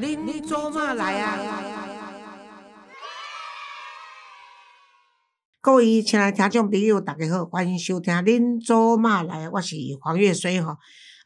恁做嘛来啊？各位亲爱听众朋友，大家好，欢迎收听《恁做嘛来》，我是黄月水吼。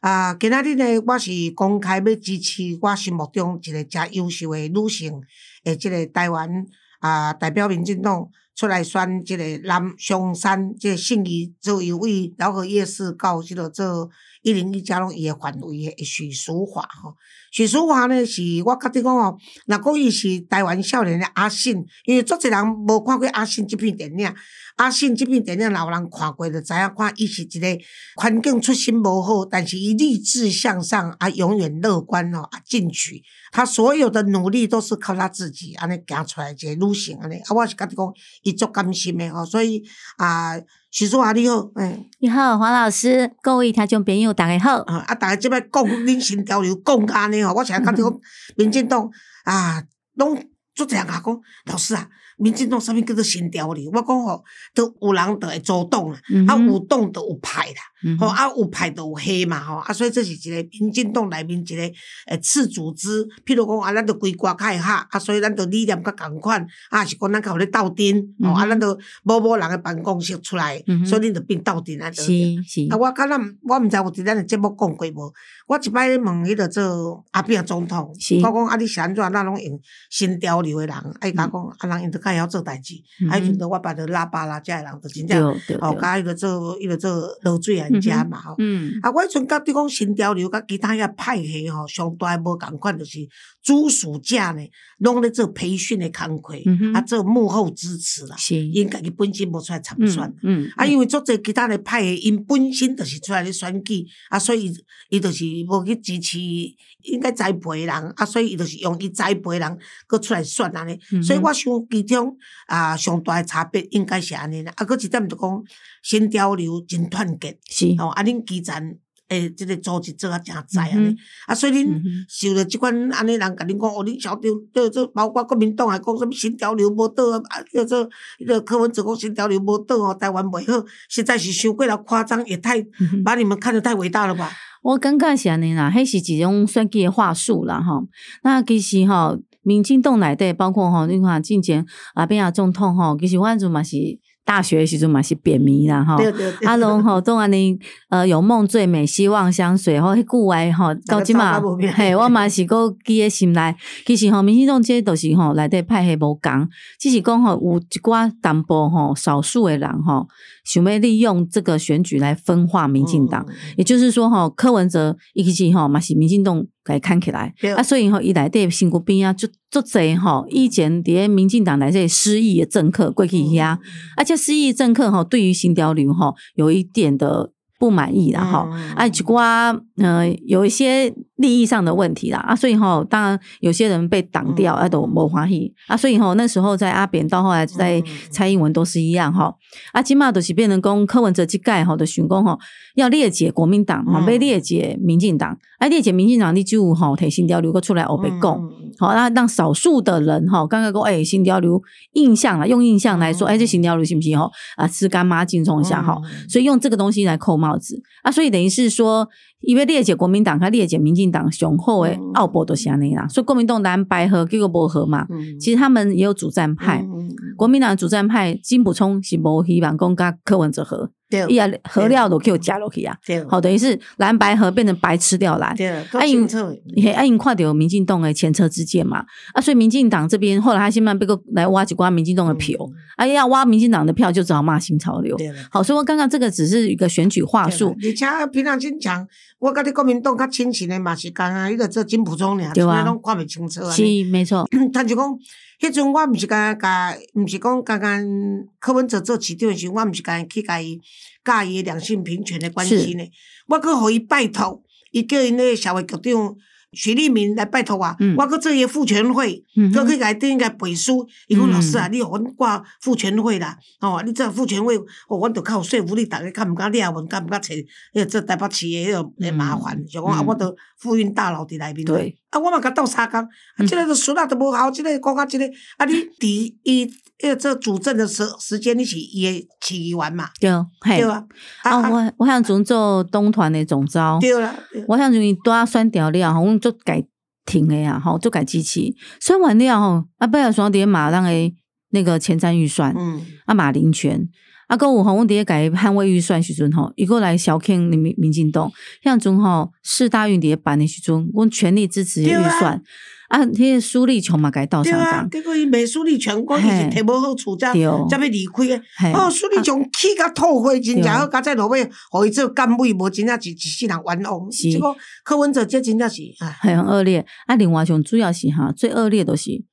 啊，今仔日呢，我是公开要支持我心目中一个真优秀的女性，诶，即个台湾啊代表民进党出来选即个南香山即个信义做一位饶河夜市到即个做一零一加拢伊诶范围诶许淑华吼。许淑华呢，是我觉得讲吼，若讲伊是台湾少年的阿信，因为足侪人无看过阿信即片电影。阿信即片电影，老人看过就知影，看伊是一个环境出身无好，但是伊励志向上，啊，永远乐观哦，啊，进取。他所有的努力都是靠他自己安尼行出来一个女性安尼。啊，我是觉得讲伊足甘心的吼，所以啊，许淑华你好，诶，你好，黄老师，各位听众朋友大家好。啊，啊，大家即摆讲恁新潮流讲安尼哦，我常感觉得讲民进党啊，拢做这样啊讲，老师啊。民进党啥物叫做新潮流？我讲吼，都有人就会主动啦，啊有动就有派啦，吼啊有派就有黑嘛吼，啊所以这是一个民进党内面一个诶次组织。譬如讲啊，咱着规挂较会合，啊所以咱着理念较共款，啊是讲咱较有咧斗阵，吼啊咱着某某人诶办公室出来，所以恁着变斗阵啊。是是。啊我敢若我毋知有伫咱诶节目讲过无？我一摆问迄个做阿扁总统，我讲啊你是安怎？咱拢用新潮流诶人，啊伊甲讲啊人因着。该晓做代志，还有得我捌着拉巴拉遮个人，就真正哦，甲迄个做迄个做落水人家嘛吼。啊，我迄阵甲你讲新潮流，甲其他遐派系吼，上大无共款，就是主暑假呢，拢咧做培训诶工课，啊，做幕后支持啦。是因家己本身无出来参选，嗯啊，因为做者其他诶派系，因本身就是出来咧选举，啊，所以伊伊就是无去支持应该栽培人，啊，所以伊就是用伊栽培人，搁出来选安尼。所以我想其中啊，上大诶差别应该是安尼啦。啊，搁一点就讲新潮流真团结，是哦，啊，恁基层诶，即个组织做啊诚在安尼。啊，所以恁受着即款安尼人甲恁讲，哦，恁小张叫做包括国民党还讲什物新潮流无倒啊，叫做迄个柯文哲讲新潮流无倒哦，台湾袂好，实在是伤过了夸张，也太把你们看得太伟大了吧？我感觉是安尼啦，迄是一种算计诶话术啦，吼。那其实吼。民进党内底包括吼，你看进前啊，边啊总统吼，其实我阵嘛是大学时阵嘛是便秘啦吼。啊，拢吼，都安尼呃，有梦最美，希望相随吼，迄句话吼，到即嘛嘿，我嘛是个记诶心内。其实吼，民进党这都是吼内底派系无共，只是讲吼有一寡淡薄吼少数诶人吼。想要利用这个选举来分化民进党，也就是说，哈，柯文哲一起哈，嘛是民进党给看起来，啊，所以哈，伊来对新国兵啊，就做贼哈，以前伫民进党内这失意的政客过去遐，而且失意政客哈，对于新潮流哈，有一点的。不满意，然后啊，只瓜呃有一些利益上的问题啦。啊，所以哈，当然有些人被挡掉啊，都没欢喜。啊，所以哈，那时候在阿扁到后来在蔡英文都是一样哈，啊，起码都是变成讲柯文哲去盖哈的选工哈，要裂解国民党，嘛被裂解民进党，啊，裂解民进党，你就哈提新交流个出来，我被供，好，那让少数的人哈，刚刚讲哎新交流印象啊，用印象来说，哎这新交流行不行哈？啊，吃干妈进冲一下哈，所以用这个东西来扣帽。子。啊，所以等于是说，因为列解国民党和列解民进党雄厚的奥博都是安尼啦，所以国民党蓝白和这个无合嘛，其实他们也有主战派，国民党主战派金补充是无希望讲甲柯文哲合。伊啊，合料都叫加落去啊，好，等于是蓝白合变成白吃掉蓝。阿英，阿英看到民进党的前车之鉴嘛，啊，所以民进党这边后来他先慢被个来挖几刮民进党的票，啊，要挖民进党的票就只好骂新潮流。好，所以我刚刚这个只是一个选举话术。而且平常经讲，我跟你国民党较亲情的嘛是刚刚一个做金普忠俩，对啊，拢看不清楚啊。是没错，他就讲。迄阵我毋是甲甲，毋是讲刚刚柯文哲做市长时，我毋是甲伊去甲伊教伊两性平权的关系呢。我去互伊拜托，伊叫因个社会局长。徐立明来拜托我，我阁做伊妇权会，搁去甲顶个背书。伊讲老师啊，你互阮挂妇权会啦，哦，你这妇权会，哦，阮着较有说服力，逐个较毋敢掠阮，较毋敢找迄个做台北市诶迄个麻烦，就讲啊，我着妇运大楼伫内面。对，啊，我嘛甲斗相共，啊，即个孙啊都无效，即个讲啊，即个啊，你伫伊迄个做主政的时时间，你是伊诶市议员嘛？对，对啊。啊，我我想做做东团的总招。对啦，我想做伊多选调了，阮。做改停的呀，吼，做改机器算完了吼，啊，不要双碟马让诶那个前瞻预算，嗯，啊，马林权。啊，个有吼，阮伫咧改捍卫预算时阵吼，伊个来小看民民进党，像阵吼四大运伫咧办的时阵，阮全力支持预算。啊，迄个苏立琼嘛该到上对啊港，，结果伊卖苏立强讲伊是摕无好处，才对。才要离开哦，苏立琼气甲吐血，真正对。好，甲再落尾，互伊做干委，无真正是一世人冤枉。是。结果柯文哲这真正是，哎，很恶劣。啊，另外上主要是哈，最恶劣的是，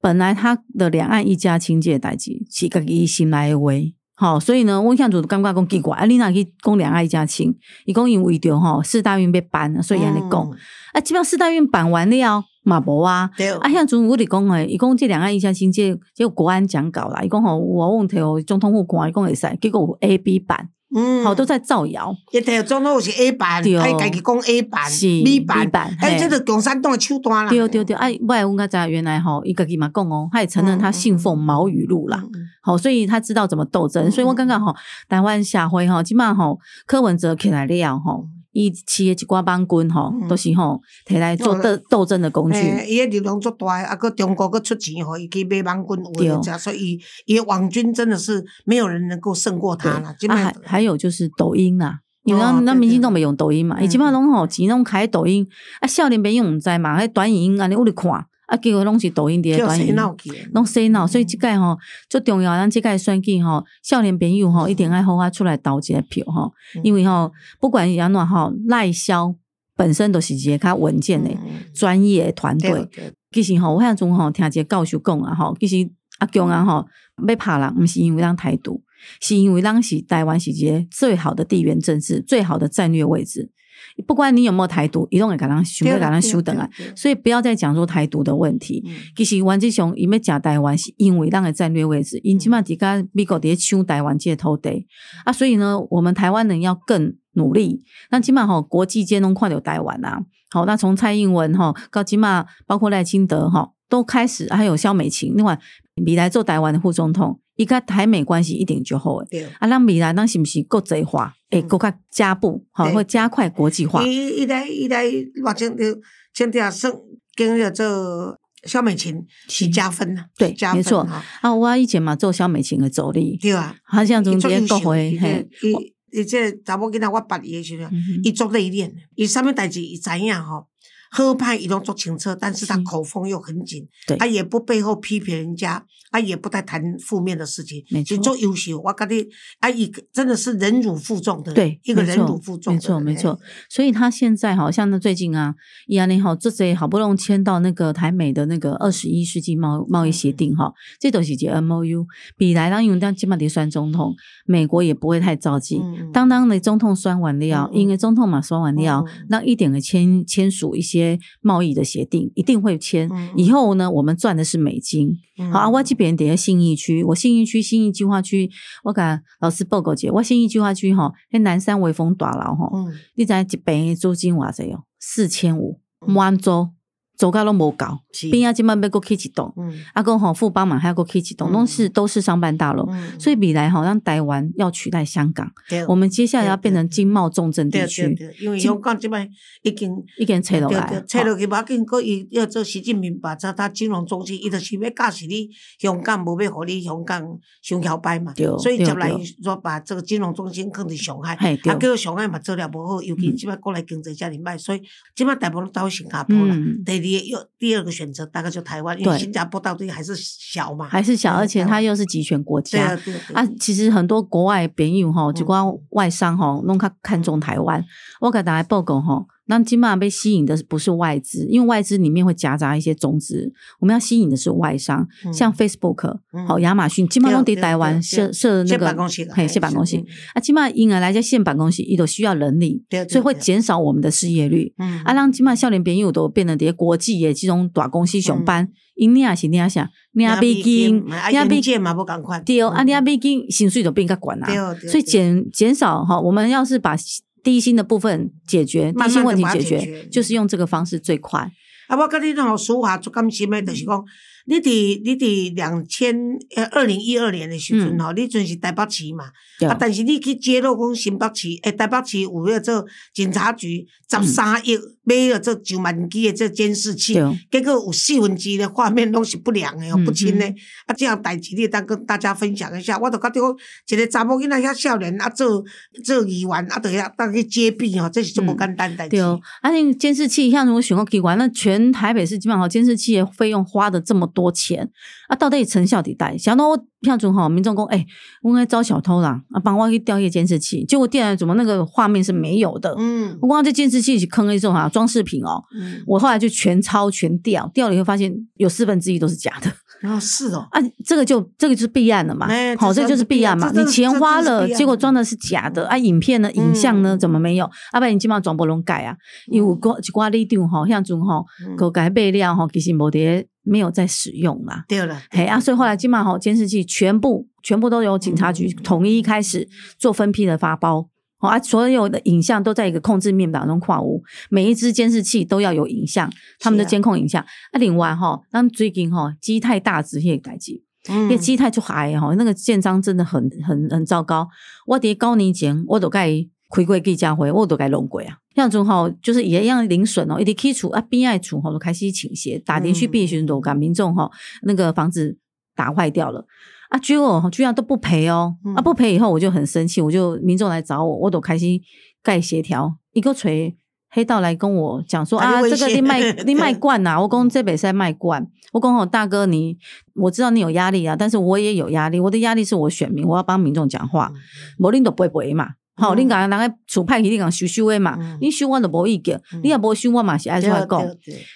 本来他的两岸一家亲这个代志是家己心内诶话，好，所以呢，我向就感觉讲奇怪，啊，你若去讲两岸一家亲，伊讲因为着吼四大运要办，所以安尼讲，嗯，啊，即摆四大运办完了嘛无啊。对，啊，像阵我伫讲诶，伊讲这两岸一家亲，这这个国安讲稿啦，伊讲吼，我问题哦，总统府看，伊讲会使，结果有 A、B 版，嗯，好都在造谣，伊摕总统是 A 版，对。家己讲 A 版、是 B 版哎，嘿。这个共产党的手段啦。对对对，啊，我来阮甲知原来吼，伊家己嘛讲哦，他也承认他信奉毛语录啦，好，所以他知道怎么斗争，嗯所以我感觉吼，台湾社会吼，即码吼，柯文哲起来了吼，伊饲诶一寡帮军吼，嗯都是吼摕来做斗斗争的工具，诶，伊诶流量足大的，啊，搁中国搁出钱互伊去买网军有的对食，所以伊的网军真的是没有人能够胜过他了。基啊，本还还有就是抖音啦。因为哦咱咱对对民进党没用抖音嘛，嗯伊即摆拢吼钱拢开抖音，啊，少年朋友毋知嘛，迄短影音安尼有咧看，啊，结果拢是抖音伫咧叫谁短影音。闹去的？拢洗脑，所以即届吼最重要，咱即届选举吼，少年朋友吼一定爱好啊出来投一个票吼，嗯因为吼不管是安怎吼，赖萧本身都是一个较稳健的嗯专业的团队。其实吼，我迄阵吼听一个教授讲啊吼，其实阿强啊吼要拍人，毋是因为咱台独，是因为咱是台湾是一个最好的地缘政治、最好的战略位置。不管你有没有台独，一定会给人想要甲咱修等啊。所以不要再讲说台独的问题。嗯其实王志雄，伊要假台湾是因为咱的战略位置，因起码伫甲美国伫咧抢台湾这个土地啊，所以呢，我们台湾人要更努力。那起码吼，国际间拢看到台湾啊，好，那从蔡英文吼到起码包括赖清德吼都开始，还有萧美琴，另外未来做台湾的副总统，伊甲台美关系一定就好诶。啊，咱未来咱是毋是国际化？会嗯更较加步，好，对。会加快国际化。伊伊来伊来，目前就前条算跟着做萧美琴是。加分呐，对是加分没错。哈啊，我以前嘛做萧美琴的助理，对啊。好像中间国会伊嘿，伊伊这查某囡仔，我捌伊的时阵，伊足内敛的，伊啥物代志伊知影吼，好歹伊拢足清澈，但是他口风又很紧，对他也不背后批评人家，他也不太谈负面的事情，没错是足优秀。我感觉啊，伊真的是忍辱负重的，对，一个忍辱负重的没错没错。。所以他现在好像呢最近啊，伊安尼好，这这好不容易签到那个台美的那个二十一世纪贸贸易协定哈，这都是一个 M O U。比来当因为当基本得算总统，美国也不会太着急。嗯当当的总统酸完了，嗯嗯因为总统嘛酸完了那一点的签签署一些贸易的协定，一定会签。以后呢，我们赚的是美金。嗯好啊，我这边等下信义区，我信义区信义计划区，我甲老师报告姐，我信义计划区吼，那南山威风大楼吼，嗯你知一平的租金偌济哦？四千五，嗯满租，租到拢无够，是。边啊即摆要搁起一栋，嗯。啊讲吼富邦嘛还要搁起一栋，嗯。拢是都是商办大楼。嗯。所以未来吼，让台湾要取代香港，对。我们接下来要变成经贸重镇地区，对，因为香港即摆已经一个人吹落对来对，，切落去无要紧，佫伊要做习近平把这他金融中心，伊就是要教示你香港，无要互你香港上摇摆嘛。对。所以对接来对说把这个金融中心放伫上海，啊，结果上海嘛做了无好，尤其嗯。即摆国内经济遮尔歹，所以即摆大部分都到新加坡啦。嗯，第二又第二个选择大概就台湾，因为新加坡到底还是小嘛，还是小，嗯而且它又是集权国家。对啊，对对啊，其实很多国外朋友吼，嗯。就光外商哈，弄较看重台湾。我给大家报告吼，那金马被吸引的不是外资，因为外资里面会夹杂一些种子，我们要吸引的是外商，嗯。像 Facebook 嗯。好亚马逊，金马拢对伫台湾设设那个嘿，嘿设办公室啊，金马因而来在现办公室，伊都需要人力所以会减少我们的失业率。嗯。啊，让金马少年朋友都变得些国际的这种大公司上班，嗯因领是领啥，领美金，啊，领美硬件嘛不赶快，对，啊，你啊，毕竟薪水都变较悬对啊，对对所以减减少哈，我们要是把低薪的部分解决，低薪问题解决，就是用这个方式最快。啊，我跟你讲，舒华足甘心的，就是讲，你伫你伫两千呃二零一二年的时阵吼，你阵是台北市嘛，啊，但是你去揭露讲新北市，诶，台北市有迄个做警察局十三亿买了这九万机的这监视器，结果有四分之一的画面拢是不良的哦，嗯不清的。啊，这样代志你当跟大家分享一下，我都觉得讲一个查某囡仔遐少年啊，做做议员啊，就遐当去揭弊哦，这是这么简单代志。对哦，啊，那监视器，像如果选个机关，那全台北市基本上监视器的费用花的这么多钱，啊，到底成效伫带？想到我像种吼，民众讲，哎、我应该招小偷啦，啊，帮我去调一个监视器，结果电来怎么那个画面是没有的？嗯。我光这监视器是坑了一种啊装饰品哦，嗯，我后来就全抄全调，调了以后发现有四分之一都是假的。然后是哦，啊，这个就这个就是弊案了嘛。哎，好，这这就是是弊案嘛，你钱花了，结果装的是假的啊，影片呢，影像呢嗯怎么没有？啊，不然你基本上装不拢改啊，因为有个一寡里长吼，像种吼嗯。个改备料吼，其实无伫没有在使用啦。对了，嘿啊，所以后来基本上吼监视器全部全部都由警察局嗯统一开始做分批的发包。好啊，所有的影像都在一个控制面板中跨屋，每一只监视器都要有影像，他们的监控影像。啊，另外哈，当最近哈基泰大直迄个代志，因为嗯基泰就矮哈，那个建章真的很很很糟糕。我伫高年前我都该开过记者会，我都该弄过啊。像种吼，就是也一样零损哦，一直起厝啊，边爱厝吼都开始倾斜，打连续避巡都赶民众吼那个房子打坏掉了。啊，结果居然都不赔哦！嗯啊，不赔以后我就很生气，我就民众来找我，我都开始盖协调，一个锤黑道来跟我讲说啊，这个你卖 你卖惯呐、我讲这北赛卖惯，我讲吼大哥你，我知道你有压力啊，但是我也有压力，我的压力是我选民，我要帮民众讲话，无恁都不会赔嘛。好，嗯。恁讲人家厝派去，你讲收收的嘛嗯，你修我就无意见，嗯。你也无修我嘛是爱出来讲。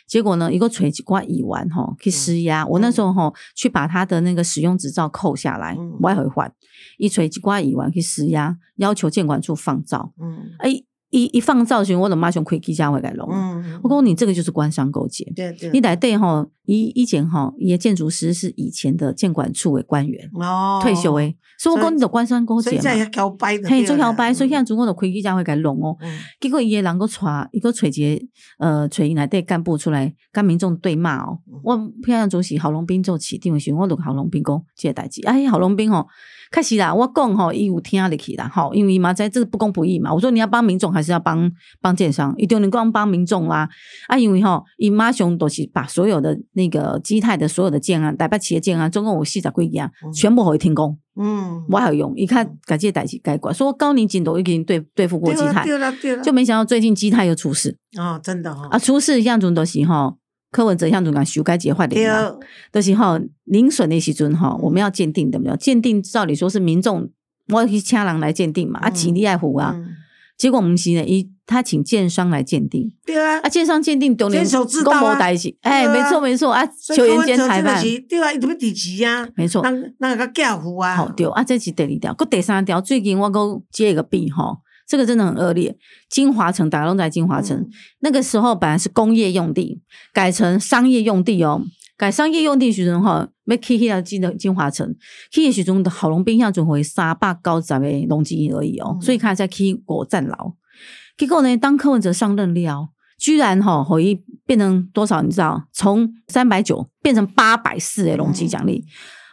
结果呢，一个锤一挂乙烷吼去施压，我那时候吼去把他的那个使用执照扣下来嗯，我还会换一锤几挂乙烷去施压，要求监管处放照。嗯。哎，一一放造型，我就马上开记者会来弄。嗯，我讲你这个就是官商勾结。对对，你来对吼，以以前吼，伊的建筑师是以前的监管处的官员，哦退休诶，所以我讲你的官商勾结嘛。所以在遐摇摆的，嘿，做摇摆，所以现在我就开记者会来弄哦。嗯结果伊个人个带伊个找一个呃找伊内底干部出来跟民众对骂哦。嗯我偏向主席郝龙斌做起定的时候，我就跟郝龙斌讲这个代志。哎，郝龙斌吼，开始啦，我讲吼，伊有听入去啦，吼，因为嘛在这个不公不义嘛。我说你要帮民众还是要帮帮建商？一定能光帮民众啦。啊，因为吼，伊马上都是把所有的那个基泰的所有的建案、台北企业建案，总共有四十几件嗯，全部互伊停工。嗯，我还有用，伊看改这个代志该管，说高年警都已经对对付过基泰。对了对了，就没想到最近基泰又出事哦，真的哈啊！，出事向阵都是吼，柯文哲向阵讲修改结坏的都是吼零损的时阵吼，我们要鉴定对不对？鉴定照理说是民众我要去请人来鉴定嘛，啊，嗯钱你爱付啊，嗯。结果不是呢，伊他请建商来鉴定。对啊。啊，，建商鉴定丢坚守之道啊。公谋代志，哎，对啊。没错没错啊，球员兼裁判，是对啊，伊特别支持啊，没错，那那个教父啊，好对啊，这是第二条，搁第三条，最近我搁接一个病吼，这个真的很恶劣。金华城打龙在金华城、嗯那个时候本来是工业用地，改成商业用地哦。改商业用地时阵吼，要去迄条金的金华城，去的时阵郝龙斌向准回三百九十个农机而已哦，嗯所以看在去国站牢。结果呢，当柯文哲上任了，居然吼可以变成多少？你知道，从三百九变成八百四的容积奖励。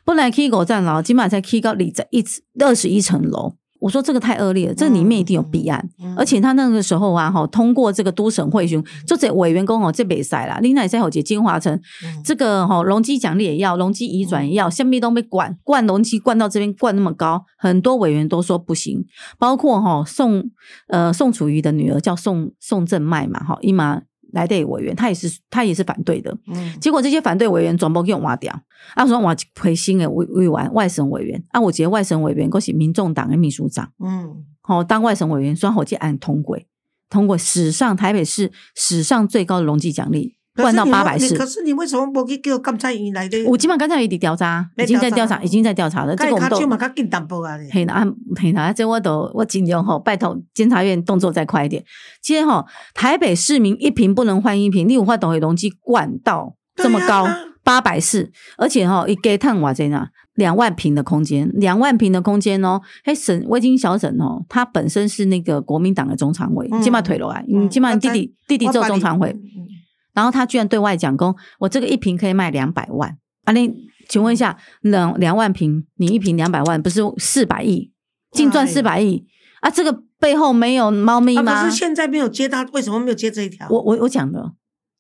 本来 K 狗站牢，今晚才 K 到里在一二十一层楼。我说这个太恶劣了，这里面一定有弊案。嗯而且他那个时候啊，哈，通过这个都省会询，就这委员工哦，这北塞啦，另外在有节金华城，嗯这个哈容积奖励也要，容积移转也要，下面都被管灌容积灌到这边灌那么高，很多委员都说不行，包括哈宋呃宋楚瑜的女儿叫宋宋正麦嘛，哈伊玛来的委员，他也是他也是反对的，嗯。结果这些反对委员全部给我挖掉，啊，说我回新的委委员外省委员，啊，我觉得外省委员都是民众党的秘书长，嗯。好、当外省委员，双火箭按通轨，通过史上台北市史上最高的容积奖励，灌到八百四可是你为什么不去叫甘菜园来的？我基本上刚才已经调查，已经在调查，已经在调查了。这个我们都卡嘛较紧淡薄啊咧。嘿啦，嘿啦，这我都我尽量吼，拜托监察院动作再快一点。今天吼，台北市民一瓶不能换一瓶，你有法等的容积灌到这么高八百四，而且哈一给碳瓦在那两万平的空间，两万平的空间哦。嘿，省魏金小沈哦，他本身是那个国民党的中常委，嗯今嘛退了来，你嗯今嘛我知弟弟弟弟做中常委，然后他居然对外讲公，我这个一瓶可以卖两百万。啊，你请问一下，两两万瓶，你一瓶两百万，不是四百亿，净赚哎四百亿啊？这个背后没有猫咪啊，吗？可是现在没有接他，为什么没有接这一条？我我我讲的，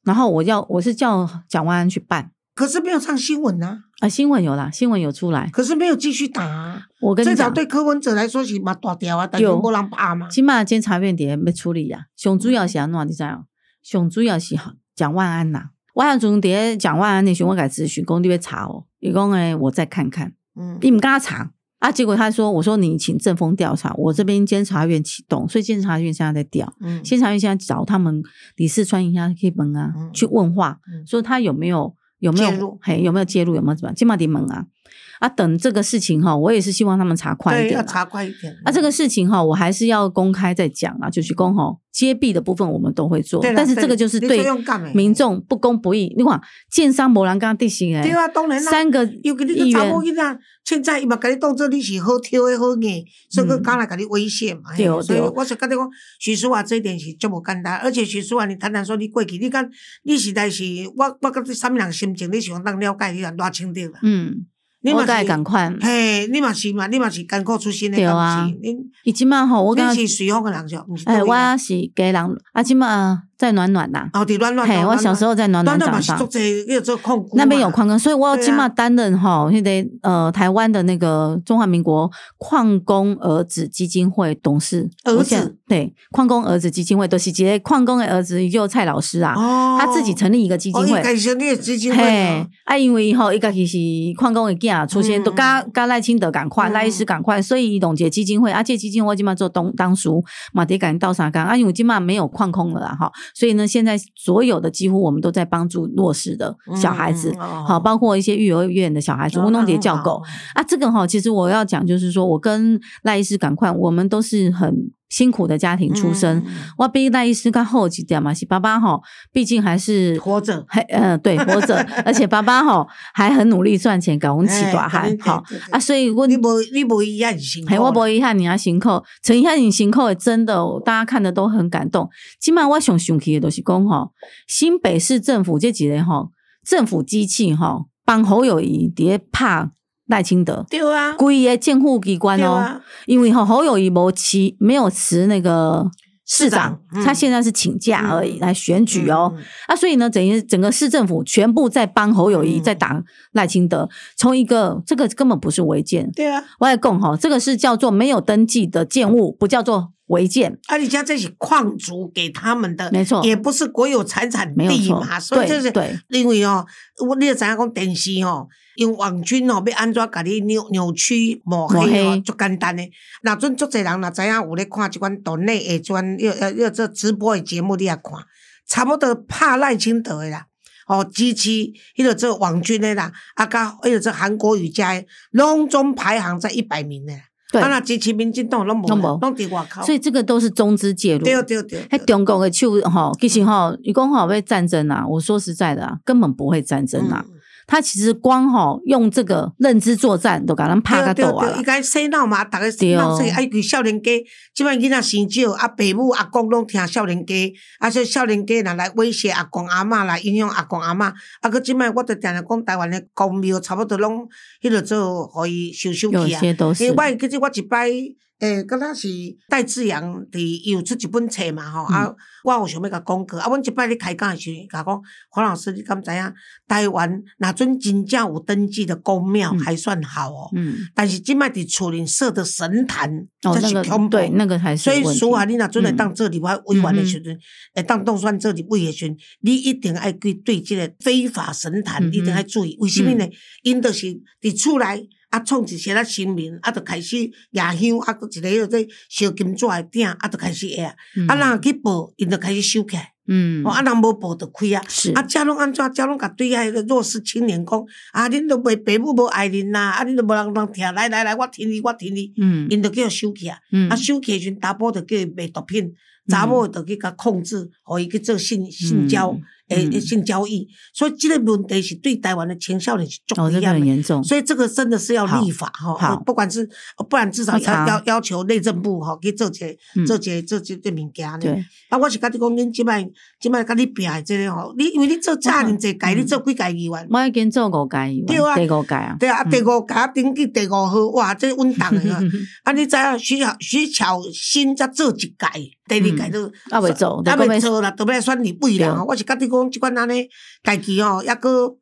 然后我要我是叫蒋万安去办可是没有上新闻啊，啊，新闻有啦，新闻有出来。可是没有继续打、啊。我跟你讲，这条对柯文哲来说是蛮大条啊，但是对没人拍嘛。起码监察院底下要处理啊。上主要是安怎你知影？上主要是蒋万安呐、我还从底下蒋万安那时候我给他咨询，讲你要查哦，伊讲诶，我再看看。嗯，你们跟他查啊？结果他说：“我说你请正风调查，我这边监察院启动，所以监察院现在在调。嗯监察院现在找他们李四川一下可以门啊，嗯去问话，嗯说他有没有有没有介入嘿有没有介入，有没有怎么样？金马迪门啊啊！等这个事情哈，我也是希望他们查快一对，要点。查快一点。啊，这个事情哈，我还是要公开再讲啊，就是公哈揭弊的部分我们都会做对，但是这个就是对民众不公不义。你看，建商没人跟他地形哎，对啊，当然啦。三个又给你个查某囡仔，现在伊嘛给你当做你是好挑的好硬，所以嗯佮刚来给你威胁嘛。对嘿所以对我是觉得讲，许淑华这一点是足无简单，而且许淑华你谈谈说你过去，你讲你实在是我我甲你啥物人心情，你是当了解你啊偌清楚啦。嗯，你嘛是赶快。嘿，你嘛是嘛，你嘛是艰苦出身的，对啊。你以及嘛吼，我是随风的人就，毋是哎，我是家人，啊，即嘛在暖暖呐。哦，伫暖暖。嘿，我小时候在暖暖暖长大暖那边有矿工，所以我对啊今嘛担任哈，现在呃台湾的那个中华民国矿工儿子基金会董事。儿子对矿工儿子基金会都是接矿工的儿子，也就蔡老师啊，哦，他自己成立一个基金哦，会伊。家己成立的基金会嘿哦，啊，因为吼，伊家己是矿工的囝出现，嗯都甲甲赖清德赶快，嗯赖医师赶快，所以伊弄一个基金会，啊，这个基金会起码做东当属马迭赶到啥干啊，因为起码没有矿工了啦哈，所以呢，现在所有的几乎我们都在帮助弱势的小孩子，好，包括一些幼儿园的小孩子，哦乌弄那很好蝶叫狗。啊，这个哈，其实我要讲就是说，我跟赖医师赶快，我们都是很辛苦的家庭出身。嗯嗯我比赖医师更后几点嘛，是爸爸哈，毕竟还是活着。还呃对活着，而且爸爸哈还很努力赚钱，搞我们起大哎汉对对好对对啊，所以我你无你无伊遐辛苦嘿，我不遗憾你要辛苦，陈遗憾你辛苦的真的，大家看的都很感动。今晚我想想起的都是讲吼，新北市政府这几年吼政府机器吼帮侯友谊伫咧拍赖清德，对啊，规个政府机关哦，啊，因为吼侯友谊无辞没有辞那个市长，市长嗯。他现在是请假而已、嗯。来选举哦。嗯，啊，所以呢，等于整个市政府全部在帮侯友谊嗯。在打赖清德，从一个这个根本不是违建，对啊，我来讲哈，这个是叫做没有登记的建物，不叫做违建。啊，你家这些矿主给他们的，没错。也不是国有财产没有错。地嘛，所以就是对对。因为哦，我你也知影讲电视哦，用网军哦要安怎甲你扭扭曲抹抹黑哦简单的。若阵足侪人若知影有咧看即款岛内的即款要要要做直播的节目，你也看，差不多拍赖清德的啦。哦，支持迄个做网军的啦，啊，甲迄个做韩国瑜家的，拢总排行在一百名的啦。对啊，若支持民进党拢无啦，拢伫外口。所以这个都是中资介入。对对对，喺对中国的手吼，其实吼，你讲吼要战争啊，我说实在的啊，根本不会战争啊。嗯他其实光吼用这个认知作战，都给人拍个对斗啊啦对对，伊。该洗脑嘛，逐个洗对脑，所以爱佢少年家，即摆囡仔生少，啊，爸母阿公拢听少年家，啊，说少年家若来威胁阿公阿嬷，来影响阿公阿嬷，啊，佮即摆我着定定讲台湾的公庙差不多拢迄落做，互伊收收有去啊。些都是因为我记得我一摆，诶，敢若是戴志阳伫伊有出一本册嘛吼，嗯啊，我有想要甲讲过，啊，阮一摆咧开讲的时候，甲讲黄老师，你敢知影台湾若阵真正有登记的公庙嗯还算好哦。嗯，但是即摆伫厝里设的神坛，哦，这那个是恐怖。对，那个还是所以说啊，你若准会嗯当做立法委员的时阵，会当当选做立委的时阵，你一定爱去对即个非法神坛，嗯一定爱注意。为什么呢？因就是伫厝内啊，创一些啊新闻，啊，就开始夜香，啊，搁一个迄个烧金纸诶鼎，啊，就开始下。嗯啊，人去报，因就开始收起来。嗯哦，啊，人无报就开啊。是啊，遮拢安怎？遮拢甲对遐个弱势青年讲，啊，恁都袂爸母无爱恁呐，啊，恁都无人人听，来来来，我听你，我听你，嗯因就叫伊收起啊。嗯啊，收起的时阵，查甫就叫伊卖毒品，查某就去甲控制，互伊去做性性交诶、诶性交易，所以这个问题是对台湾的青少年是重要的。很严重。所以这个真的是要立法哈，好不管是不然至少要要要要求内政部哈去做这个嗯做这个做这这物件呢。对，啊，我是甲你讲，恁即摆即摆甲你拼的这个吼，你因为你做遮尔济届，嗯你做几届议员？我已经做五届，对啊第五届啊。对啊，嗯第五届登记第五号，哇，这稳当的啊！啊，你知影徐巧徐巧新才做一届，第二届都啊未做啊就要未做啦，都要选立委啦对吼。我是甲你讲，即款安尼家己吼，抑个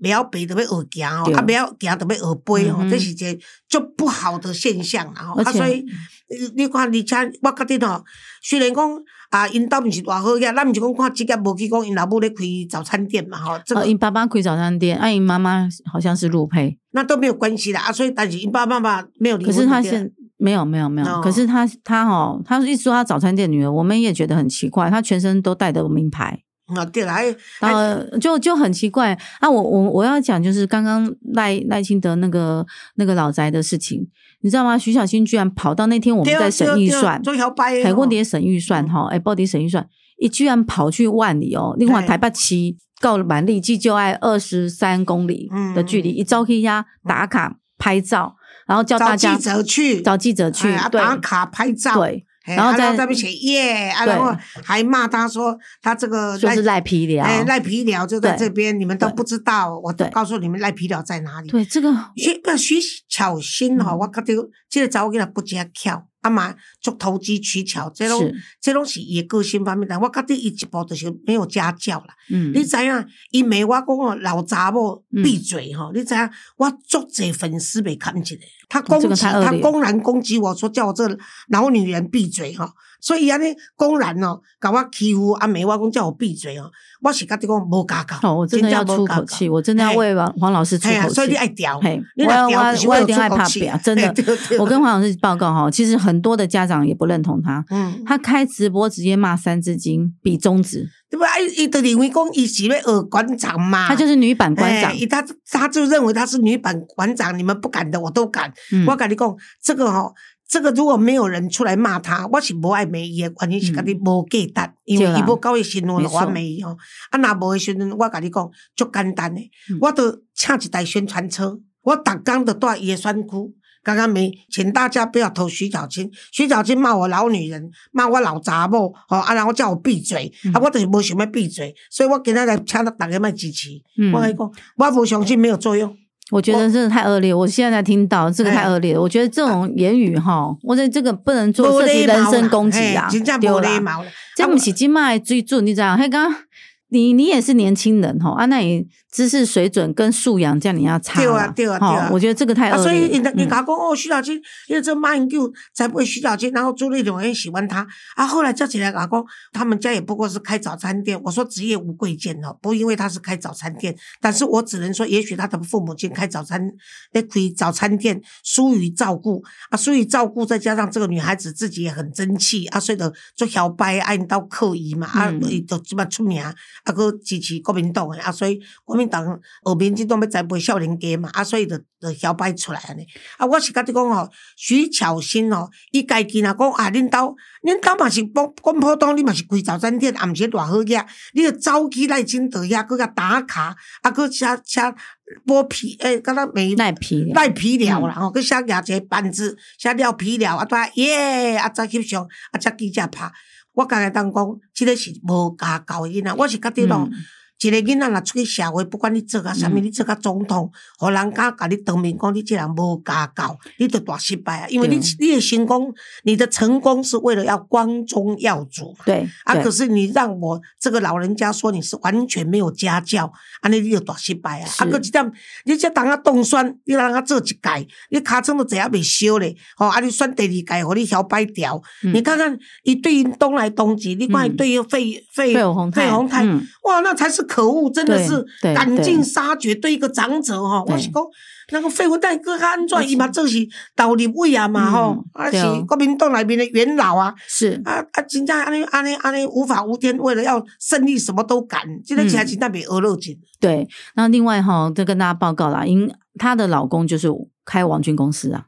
袂晓爬，就要学行吼，对啊，袂晓行就要学背吼，这是一个足不好的现象啦吼。啊，所以你你看，而且我觉得吼，虽然讲啊，因兜毋是偌好嘢，咱毋是讲看职业无去讲因老母咧开早餐店嘛吼，这哦，个因爸爸开早餐店，啊，因妈妈好像是陆配，那都没有关系啦啊。所以但是因爸爸妈妈没有离婚就对了，是他现没有没有没有，哦。可是他他哦，他一说他早餐店女儿，我们也觉得很奇怪，他全身都带的名牌，啊对了，还就就很奇怪。啊！我我我要讲就是刚刚赖赖清德那个那个老宅的事情，你知道吗？徐小新居然跑到那天我们在审预算，做摇摆的海吼 quân 碟审预算哈，哎，报底审预算，一居然跑去万里哦，另外对。台北七告了满力计就爱二十三公里的距离，一招可以压打卡拍照，然后叫找大家记者去，找记者去打卡拍照，然后在那边写耶，啊，然后还骂他说他这个就是赖皮聊，哎赖皮寮就在这边，你们都不知道，我都告诉你们赖皮寮在哪里。对这个徐巧芯吼，嗯。我觉得这个查某囡仔不接巧，啊嘛做投机取巧，这种是这种是伊的个性方面，但我觉得伊一步就是没有家教啦。嗯你知影，伊骂我讲哦，老查某嗯闭嘴吼！你知影，我足侪粉丝被砍起来，他攻这个击，他公然攻击我说叫我这老女人闭嘴吼！所以安尼公然哦，甲我欺负阿梅我讲叫我闭嘴哦，我是甲你讲无家教，哦，我真的要出口气，我真的要嘿。为王黄老师出口所以你气。爱调，嘿，我要我要若调就是我一定害怕为了出口气表，真的。我跟黄老师报告哈，其实很多的家长也不认同他，嗯，他开直播直接骂三字经比中指，对吧？伊伊就认为讲伊是咧学馆长嘛，他就是女版馆长。哎，他他就认为他是女版馆长，你们不敢的我都敢。嗯。我跟你讲，这个吼、这个如果没有人出来骂他，我是无爱骂伊的原因是跟你无价值，因为伊无到伊新闻我骂伊吼。啊，若无的时阵，我甲你讲，足简单的，嗯我都请一台宣传车，我逐工都带伊的选区。刚刚没，请大家不要投徐小青。徐小青骂我老女人，骂我老杂某，吼啊，然后叫我闭嘴，嗯啊，我就是无想要闭嘴，所以我今仔来请大家卖支持。嗯我跟你讲，我不相信没有作用。我觉得真的太恶劣，我现在才听到这个太恶劣了。我觉得这种言语哈，我觉得这个不能做涉及人身攻击啊，真正对啦无礼貌啦。这不是今麦最准，你知道？嘿，刚刚你你也是年轻人哈，啊，那你知识水准跟素养这样你要差对啊对啊对啊齁我觉得这个太啊，恶所以劣了。嗯人人家讲哦，徐小青，因为这马英九才不会徐小青，然后朱立伦也喜欢他啊。后来叫起来讲讲，他们家也不过是开早餐店。我说职业无贵贱哦，不因为他是开早餐店，但是我只能说，也许他的父母亲开早餐，在开早餐店，疏于照顾啊，疏于照顾，再加上这个女孩子自己也很争气啊，所以就做摇摆，爱到刻意嘛啊，嗯伊就即摆出名，啊，佮支持国民党的啊，所以国民党后民进党要栽培少年家嘛，啊，所以就就摇摆出来安尼。啊，我是甲你讲吼，徐巧芯吼，伊家己若讲啊，恁兜恁兜嘛是讲讲普东，你嘛是开早餐店，也毋是偌好嘢，你就走起来真倒遐，佮甲打卡，啊，佮写写剥皮，诶，敢若美赖皮了赖皮料啦，吼，佮写举一个板子，写料皮料，啊，带耶，啊，再翕相，啊，才记者拍。我刚才当讲，即个是无家教的囡仔，我是觉得咯。嗯一个囡仔若出去社会，不管你做啊啥物，嗯你做甲总统，互人家甲你当面讲你这人无家教，你就大失败啊！因为你你的成功，你的成功是为了要光宗耀祖。对啊！可是你让我这个老人家说你是完全没有家教，安尼你就大失败啊！啊，佮一点，你这当啊冻酸，你让他做一届，你尻川都坐啊未烧咧，吼！啊，你选第二届，互你摇摆掉。嗯你看看，伊对因东来东去，你看伊嗯对于费费费鸿泰哇，那才是可恶，真的是赶尽杀绝。对一个长者吼，我是讲，那个费鸿泰哥他安而怎，且伊嘛做是导立委啊嘛吼嗯，啊是国民党内面的元老啊。是啊啊！真正安尼安尼安尼无法无天，为了要胜利什么都敢，这个起来真正比鹅肉紧。对。那另外哈，再跟大家报告啦，因她的老公就是开王军公司啊，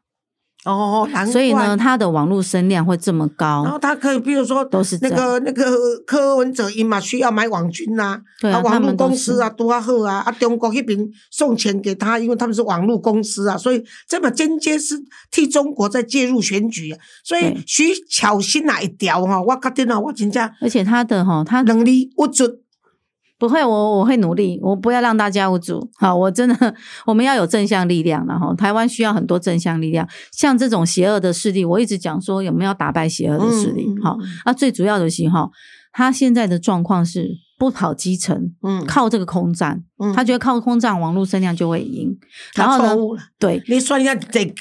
哦，难怪。所以呢，他的网络声量会这么高。然后他可以，比如说都是那个那个柯文哲因嘛需要买网军呐，对啊，网络公司啊，多啊好啊，啊中国那边送钱给他，因为他们是网络公司啊，所以这么间接是替中国在介入选举啊。所以对徐巧心那一条哈，我觉得呢，我真正而且他的哈，他能力不足。不会，我我会努力，我不要让大家无助。好，我真的，我们要有正向力量，然后台湾需要很多正向力量。像这种邪恶的势力，我一直讲说有没有打败邪恶的势力？好，啊，最主要的是哈，他现在的状况是不跑基层，嗯靠这个空战，嗯。他觉得靠空战网络声量就会赢。然后呢。对。你算一下得，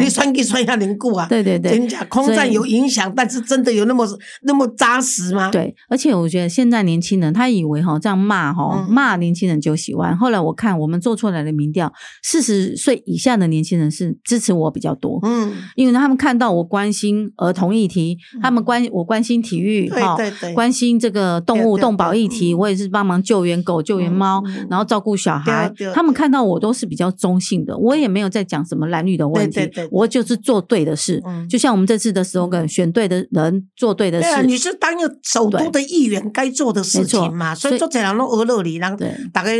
你算计算一下能够啊？对对对，空战有影响，但是真的有那么那么扎实吗？，对，而且我觉得现在年轻人他以为哈这样骂哈嗯。骂年轻人就喜欢。后来我看我们做出来的民调，四十岁以下的年轻人是支持我比较多，嗯，因为他们看到我关心儿童议题，他们关我关心体育对哈，对对，关心这个动物动保议题，嗯。我也是帮忙救援狗、救援猫，然后照顾小孩。他们看到我都是比较中性的，我也没有在讲什么蓝绿的问题对对对，我就是做对的事嗯。就像我们这次的 slogan，选对的人，做对的事对啊，事。你是当一个首都的议员该做的事情嘛，所以所以做这人拢学乐你，人对大家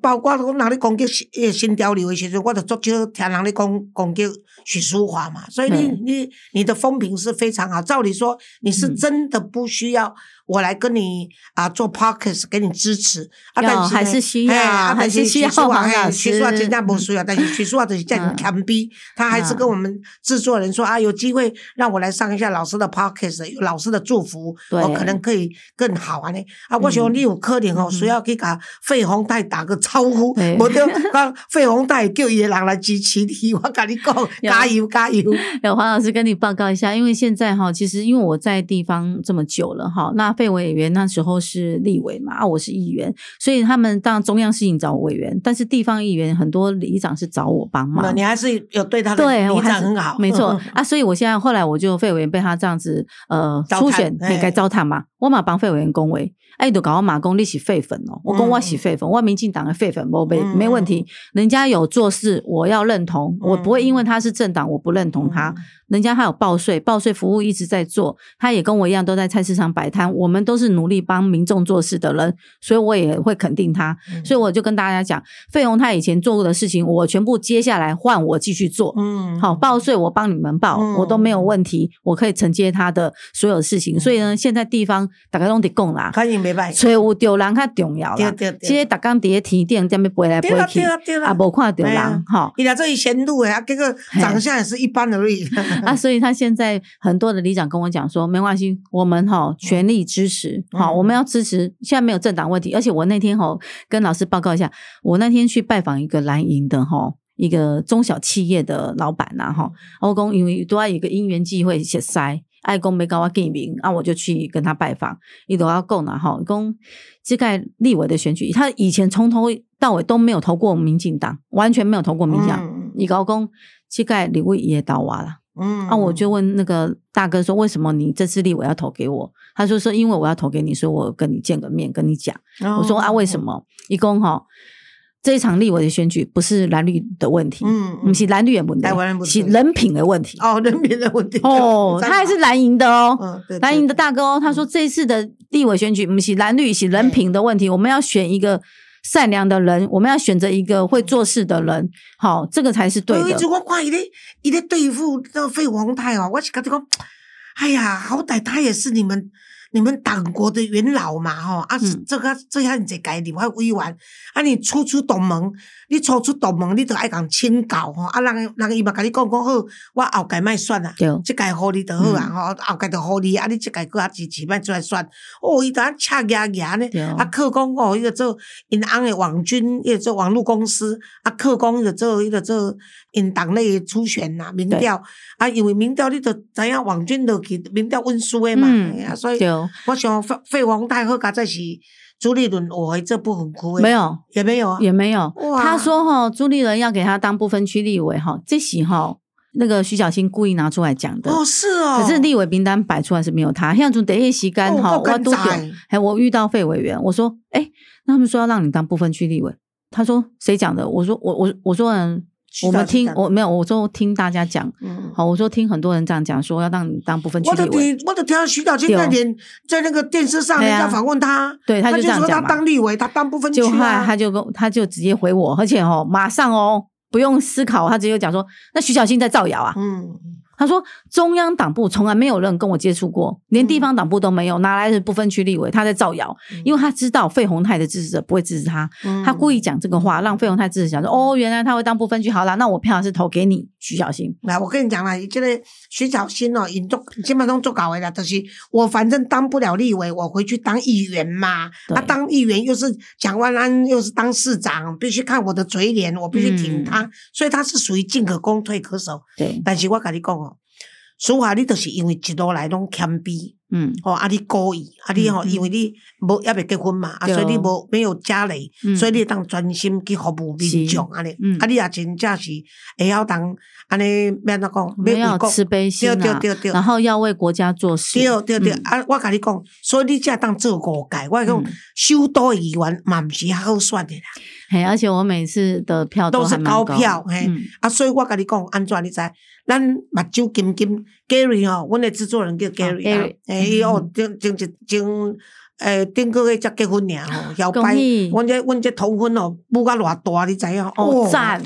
包括我哪里攻击新呃新潮流的时阵，我就足少听人咧讲攻击许淑华嘛，所以你你你的风评是非常好。照理说，你是嗯真的不需要我来跟你啊做 podcast 给你支持。啊，要但是呢还是需要啊还是需要黄老嘿许淑华师真正不需要，但是许淑华就是这样嗯。强逼，他还是跟我们制作人说啊，有机会让我来上一下老师的 podcast，有老师的祝福，我可能可以更好啊呢。啊，我想你有可能哦，嗯。需要去甲费鸿泰打个招呼，对。无得讲费鸿泰叫伊的人来支持你，我跟你讲，加油加油！有黄老师跟你报告一下，因为现在哈，其实因为我在地方这么久了哈，那费委员那时候是立委嘛，啊，我是议员，所以他们当然中央事情找委员，但是地方议员很多里长是找我帮忙。你还是有对他的对，我里长很好，没错 啊，所以我现在后来我就费委员被他这样子呃初选嘿也该糟蹋嘛，我嘛帮费委员恭维，哎，都搞我马公你是废粉哦，我讲我是废粉，我民进党的废粉，我没嗯。没问题，人家有做事我要认同，我不会因为嗯他是政党我不认同他，人家他有报税，报税服务一直在做，他也跟我一样都在菜市场摆摊，我们都是努力帮民众做事的人，所以我也会肯定他。嗯所以我就跟大家讲，费鸿他以前做过的事情，我全部接下来换我继续做。嗯好，报税我帮你们报，嗯我都没有问题，我可以承接他的所有事情。所以呢，现在地方大家拢得供啦，反应袂歹，税务丢人较重要啦。对对对这些大家伫咧提点，踮咧飞来飞去啊，，无看到人哈。伊俩这里贤路诶，啊，结果长相也是一般而已。啊，所以他现在很多的里长跟我讲说，没关系，我们哈全力支持，好、嗯我们要支持，现在没有政党问题，而且我那天哈跟老师报告一下，我那天去拜访一个蓝营的哈。一个中小企业的老板呐、哈，我公因为都要有一个因缘际会写塞，爱公没跟我见面，啊，我就去跟他拜访，伊都要讲啦哈，讲这个立委的选举，他以前从头到尾都没有投过民进党，完全没有投过民进党，嗯伊搞讲这个立委也倒我啦。嗯啊，我就问那个大哥说，为什么你这次立委要投给我？他说说因为我要投给你，所以我跟你见个面，跟你讲。我说啊，为什？么？一共哈，这一场立委的选举不是蓝绿的问题，嗯不是蓝绿的问题台湾人，不是是人品的问题。哦，人品的问题哦，他还是蓝营的哦。嗯，对蓝营的大哥哦，他说这一次的立委选举不是蓝绿，是人品的问题。我们要选一个善良的人，我们要选择一个会做事的人，好，这个才是对的有一次。我看伊咧，伊咧对付那个费鸿泰哦，我是感觉讲，哎呀，好歹他也是你们你们党国的元老嘛，吼啊，嗯这个这样子改你还委员，啊，你初出董门，你初出董门，你就爱共请教吼，啊，人人伊嘛甲你讲讲好，我后届莫选啊。即届互你就好啊，吼、后届就互你，啊，你即届搁较支持，莫出来选。哦，伊当赤牙牙呢对，啊，靠讲哦，伊个做因翁诶网军，伊个做网络公司，啊，靠讲伊个做伊个做因党内的初选呐、民调，啊，因为民调你就知影网军就去民调温书诶嘛，嗯啊，所以对，我想费费王太好，加在是朱立伦学的这部分区的，没有，也没有啊，也没有。他说哈，朱立伦要给他当不分区立委哈，这席哈那个徐小新故意拿出来讲的。哦，是哦，可是立委名单摆出来是没有他，像从第一席干哈，我都有干仔，还我遇到费委员，我说，哎，那他们说要让你当不分区立委，他说谁讲的？我说我我我说嗯，我们听我没有，我说听大家讲，嗯，好，我说听很多人这样讲，说要让你当不分区我都立委，听，我都听到徐小清那天在那个电视上，人家访问他，对，他他就说他就这样讲嘛。当立委，他当部分区就后来啊。他就跟他就直接回我，而且哦，马上哦，不用思考，他直接讲说，那徐小清在造谣啊。嗯，他说中央党部从来没有人跟我接触过，连地方党部都没有，哪来的不分区立委？他在造谣，因为他知道费鸿泰的支持者不会支持他，嗯他故意讲这个话，让费鸿泰支持者想说，哦，原来他会当不分区，好啦，那我票是投给你徐小新。来，我跟你讲啦，这个徐小新哦，因做基本上做搞的啦，就是我反正当不了立委，我回去当议员嘛。对他、当议员又是蒋万安，又是当市长，必须看我的嘴脸，我必须挺他，嗯所以他是属于进可攻退可守。对，但是我跟你讲哦，苏华你就是因为一路来拢谦卑。嗯。哦，啊，你故意，啊，你吼，嗯嗯。因为你无还未结婚嘛，啊，所以你无没有家累，嗯。所以你当专心去服务民众安尼。嗯，啊，你也真正是会晓当安尼，免怎讲，我们要为国慈悲心啊，然后要为国家做事。对对对嗯，啊，我甲你讲，所以你才当做五届，我讲嗯。首都议员嘛，毋是较好选的啦，嘿，而且我每次的票都是高票，嘿嗯，啊，所以我跟你讲，安怎你知？咱目睭金金 Gary 哦，阮的制作人叫 Gary 啊 Gary，诶，伊哦嗯，前前一前诶，顶个月才结婚尔吼，摇摆阮这阮这头婚哦，舞甲偌大，你知影？哦赞，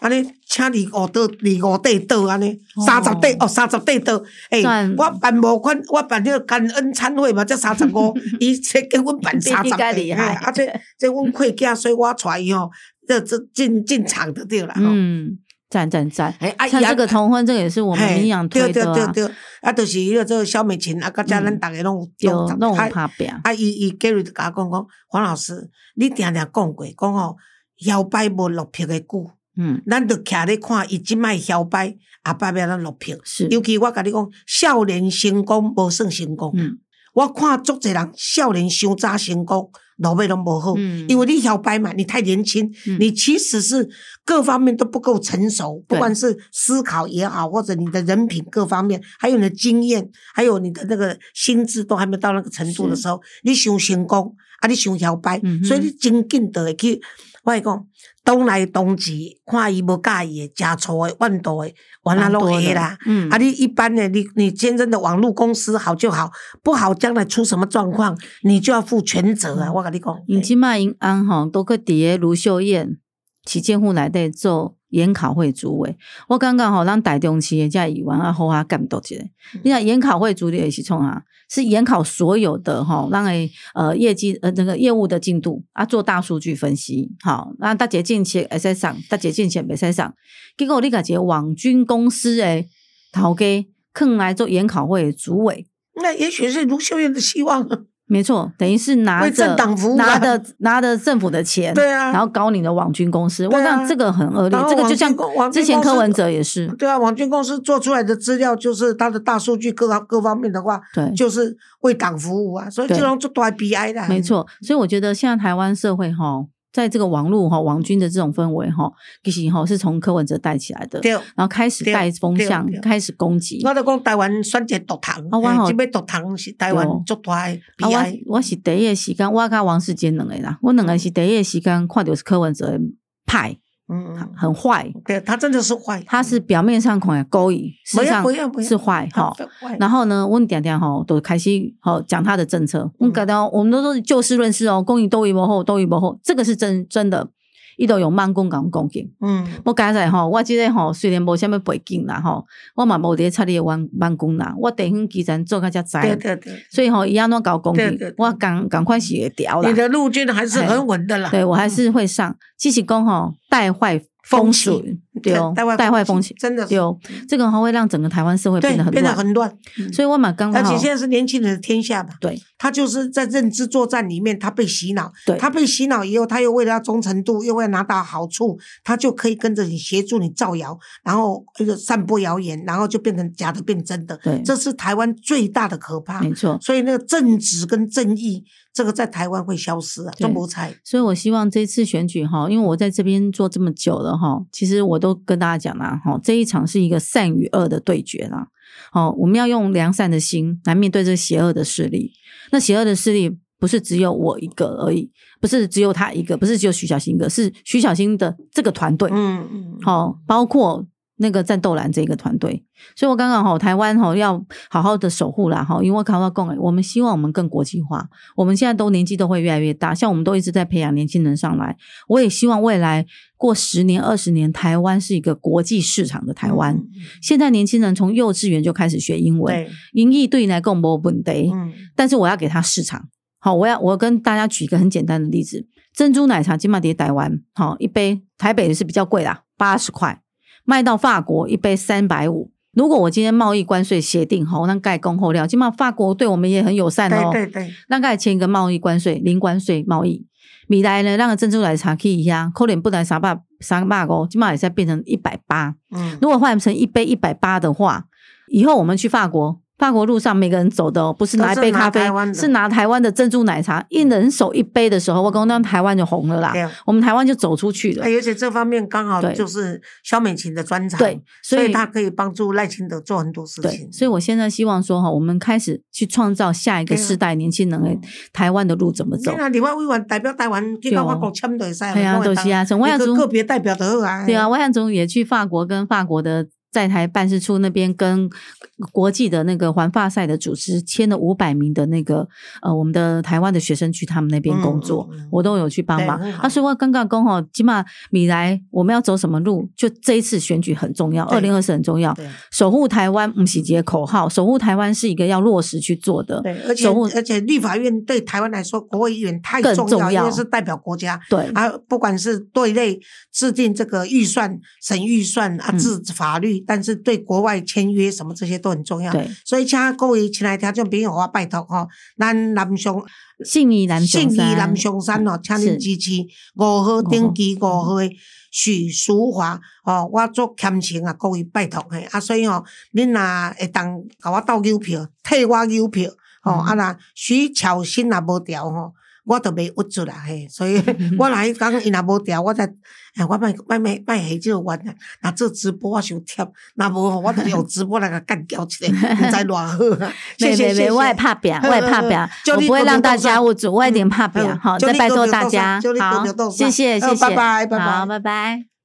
安尼请二五桌，二五块桌安尼，哦。三十块哦，三十块桌。诶、赞我办无款，我办迄个感恩餐会嘛，才三十五，伊这叫阮办三十块，更厉害。啊，这这阮会计，所以我带伊吼，这这进进场的对啦。吼。嗯，赞赞赞。哎像这个同婚，这个也是我们嘿民养推对的啊，对对对，啊，就是迄个这个肖美琴啊，甲遮咱嗯逐个拢有有那种啊伊伊 Gary 就甲我讲讲，黄老师，你定定讲过，讲吼摇摆无落魄的久。嗯，咱着徛咧看伊即摆摇摆，后摆要咱落票。是，尤其我甲你讲，少年成功无算成功。嗯我看足侪人少年伤早成功，落尾拢无好。嗯因为你摇摆嘛，你太年轻，嗯你其实是各方面都不够成熟，不管是思考也好，或者你的人品各方面，还有你的经验，还有你的那个心智都还没到那个程度的时候，你想成功啊，你想摇摆，嗯所以你真紧就会去。我会讲，东来东去，看伊无介意诶，食醋诶、万度的，完了拢会啦。嗯啊，你一般的，你你真正的网络公司好就好，不好将来出什么状况，你就要负全责啊！我跟你讲，因即卖因安吼，都去伫个卢秀燕旗舰户内底做研考会主委。我感觉吼，咱台中市的遮议员啊，好啊监督一下。你看研考会主理的是创啊，是研考所有的吼，让诶呃业绩呃那个业务的进度啊，做大数据分析。好，那大姐进前会使上，大姐进前袂使上。结果你家一个网军公司诶头家坑来做研考会的主委。那也许是卢秀燕的希望。没错，等于是拿着拿着拿着政府的钱，对啊然后搞你的网军公司，我想这个很恶劣这个就像之前柯文哲也是，对啊，网军公司做出来的资料就是它的大数据各方各方面的话，对，就是为党服务啊，所以对这种就多悲哀的。没，错。所以我觉得现在台湾社会哈，在这个网络哈王军的这种氛围哈，其实哈是从柯文哲带起来的，然后开始对。带风向开始攻击。我就讲台湾选择独糖，啊我吼嘿即要独糖是台湾对。足大的啊，悲哀。我我是第一个时间，我甲王世坚两个啦，我两个是第一个时间看到是柯文哲的派嗯，很坏，对他真的是坏，他是表面上看勾引，实不际上是坏哈。然后呢，我们点点哈都开始好讲他的政策，我们感到我们都是就事论事哦，公益都一幕后，都一幕后，这个是真真的。伊都用慢工讲讲紧，嗯，我刚才吼，我即个吼虽然无啥物背景啦吼，我嘛无伫咧插你的慢慢工啦，我地方基层做较遮知，对对对，所以吼伊安怎搞攻击对对对，我赶赶快是会调啦你，的陆军还是很稳的啦。对我还是会上，只是讲吼带坏风水，对哦，带坏风气，真的有哦，这个话会让整个台湾社会变得很乱，变得很乱。所以我马刚好而且现在是年轻人的天下嘛，对他就是在认知作战里面，他被洗脑，对他被洗脑以后，他又为了要忠诚度，又为了拿到好处，他就可以跟着你协助你造谣，然后那个散播谣言，然后就变成假的变真的。对这是台湾最大的可怕。没错。所以那个正直跟正义，这个在台湾会消失啊，中国菜。所以我希望这次选举哈，因为我在这边做这么久了哈，其实我都跟大家讲啦哈，这一场是一个善与恶的对决啦。好，我们要用良善的心来面对这邪恶的势力。那邪恶的势力不是只有我一个而已，不是只有他一个，不是只有徐小新一个，是徐小新的这个团队，嗯嗯，好、包括那个战斗蓝这个团队。所以我刚刚哈，台湾哈要好好的守护啦哈，因为我看到共，我们希望我们更国际化。我们现在都年纪都会越来越大，像我们都一直在培养年轻人上来。我也希望未来过十年、二十年，台湾是一个国际市场的台湾。嗯现在年轻人从幼稚园就开始学英文，对，英译对你来讲没问题，嗯但是我要给他市场。好，我要我跟大家举一个很简单的例子，珍珠奶茶金马蝶台湾，好一杯台北的是比较贵啦，八十块，卖到法国一杯三百五。如果我今天贸易关税协定好，那盖供后料，起码法国对我们也很友善哦。对对对，那盖签一个贸易关税零关税贸易，米来呢让个珍珠奶茶去一下，可能不然三百三百五，起码也在变成一百八。嗯，如果换成一杯一百八的话，以后我们去法国，法国路上每个人走的哦，不是拿一杯咖啡是拿台湾，的珍珠奶茶，一人手一杯的时候，我跟那台湾就红了啦啊，我们台湾就走出去了哎。而且这方面刚好就是肖美琴的专长，对所以所以他可以帮助赖清德做很多事情，。所以我现在希望说哈，我们开始去创造下一个对啊世代年轻人的台湾的路怎么走你。看，立法委员代表台湾去到法国签就会使，对啊，都是啊，从我想个别代表就好啊。对啊，外汉总也去法国跟法国的在台办事处那边跟国际的那个环法赛的组织签了五百名的那个呃我们的台湾的学生去他们那边工作，我都有去帮忙对很。好啊，所以我刚刚讲吼，起码米来我们要走什么路，就这一次选举很重要，二零二四很重要。守护台湾不是一个口号，守护台湾是一个要落实去做的。对，而且守而且立法院对台湾来说，国会议员太重要，重要因为是代表国家。对啊，不管是对内制定这个预算、审预算啊、嗯制法律，但是对国外签约什么这些都很重要。对，所以请各位亲爱的听众朋友，我拜托吼，咱南雄信义南信义南雄山哦，请是您支持五号登记五号的许淑华哦，我做虔诚啊，各位拜托嘿，啊，所以哦，恁若会当甲我斗邮票，替我邮票哦，嗯啊若徐巧芯若无调吼。我都袂屈住啦嘿，所以 我若迄讲伊若无调，我才，哎，我卖卖卖卖下这个冤啊！若做直播我想贴，若无吼，我就用直播来甲干掉起来，毋知偌好 啊！谢谢谢我也怕表，我也怕表，我不会让大家捂住，我一定怕表。好，再拜托大家，好，谢谢谢谢，拜拜拜拜。好，拜拜。